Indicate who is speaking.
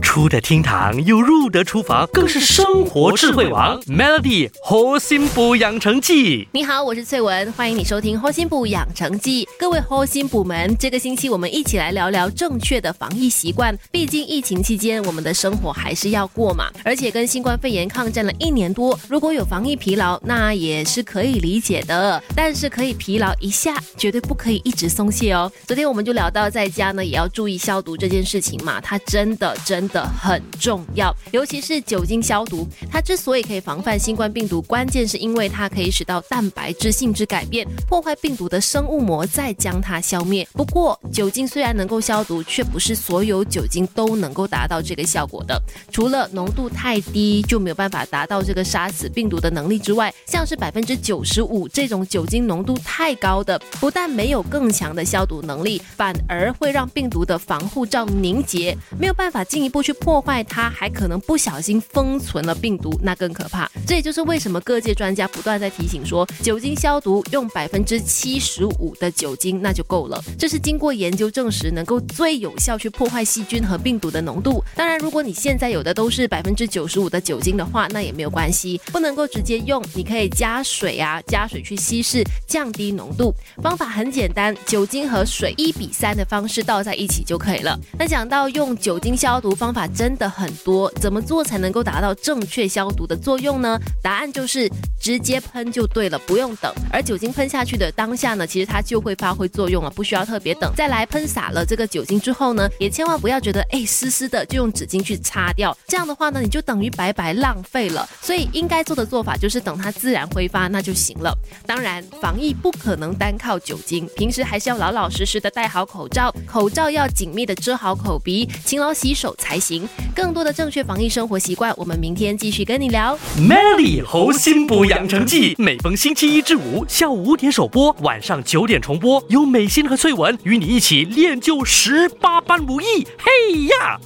Speaker 1: 出得厅堂又入得厨房，更是生活智慧王。Melody 核心补养成记，
Speaker 2: 你好，我是翠文，欢迎你收听《核心补养成记》。各位核心补们，这个星期我们一起来聊聊正确的防疫习惯。毕竟疫情期间，我们的生活还是要过嘛，而且跟新冠肺炎抗战了一年多，如果有防疫疲劳，那也是可以理解的。但是可以疲劳一下，绝对不可以一直松懈哦。昨天我们就聊到，在家呢也要注意消毒这件事情嘛，它真的真的。的很重要，尤其是酒精消毒。它之所以可以防范新冠病毒，关键是因为它可以使到蛋白质性质改变，破坏病毒的生物膜，再将它消灭。不过，酒精虽然能够消毒，却不是所有酒精都能够达到这个效果的。除了浓度太低就没有办法达到这个杀死病毒的能力之外，像是百分之九十五这种酒精浓度太高的，不但没有更强的消毒能力，反而会让病毒的防护罩凝结，没有办法进一步去。破坏它，还可能不小心封存了病毒，那更可怕。这也就是为什么各界专家不断在提醒说，酒精消毒用百分之七十五的酒精那就够了。这是经过研究证实能够最有效去破坏细菌和病毒的浓度。当然，如果你现在有的都是百分之九十五的酒精的话，那也没有关系，不能够直接用，你可以加水啊，加水去稀释，降低浓度。方法很简单，酒精和水一比三的方式倒在一起就可以了。那讲到用酒精消毒方法。真的很多，怎么做才能够达到正确消毒的作用呢？答案就是直接喷就对了，不用等。而酒精喷下去的当下呢，其实它就会发挥作用了，不需要特别等。再来喷洒了这个酒精之后呢，也千万不要觉得哎湿湿的就用纸巾去擦掉，这样的话呢，你就等于白白浪费了。所以应该做的做法就是等它自然挥发那就行了。当然，防疫不可能单靠酒精，平时还是要老老实实的戴好口罩，口罩要紧密的遮好口鼻，勤劳洗手才还行。更多的正确防疫生活习惯，我们明天继续跟你聊。
Speaker 1: Melody 猴心补养成记，每逢星期一至五下午五点首播，晚上九点重播，由美心和翠文与你一起练就十八般武艺。嘿呀！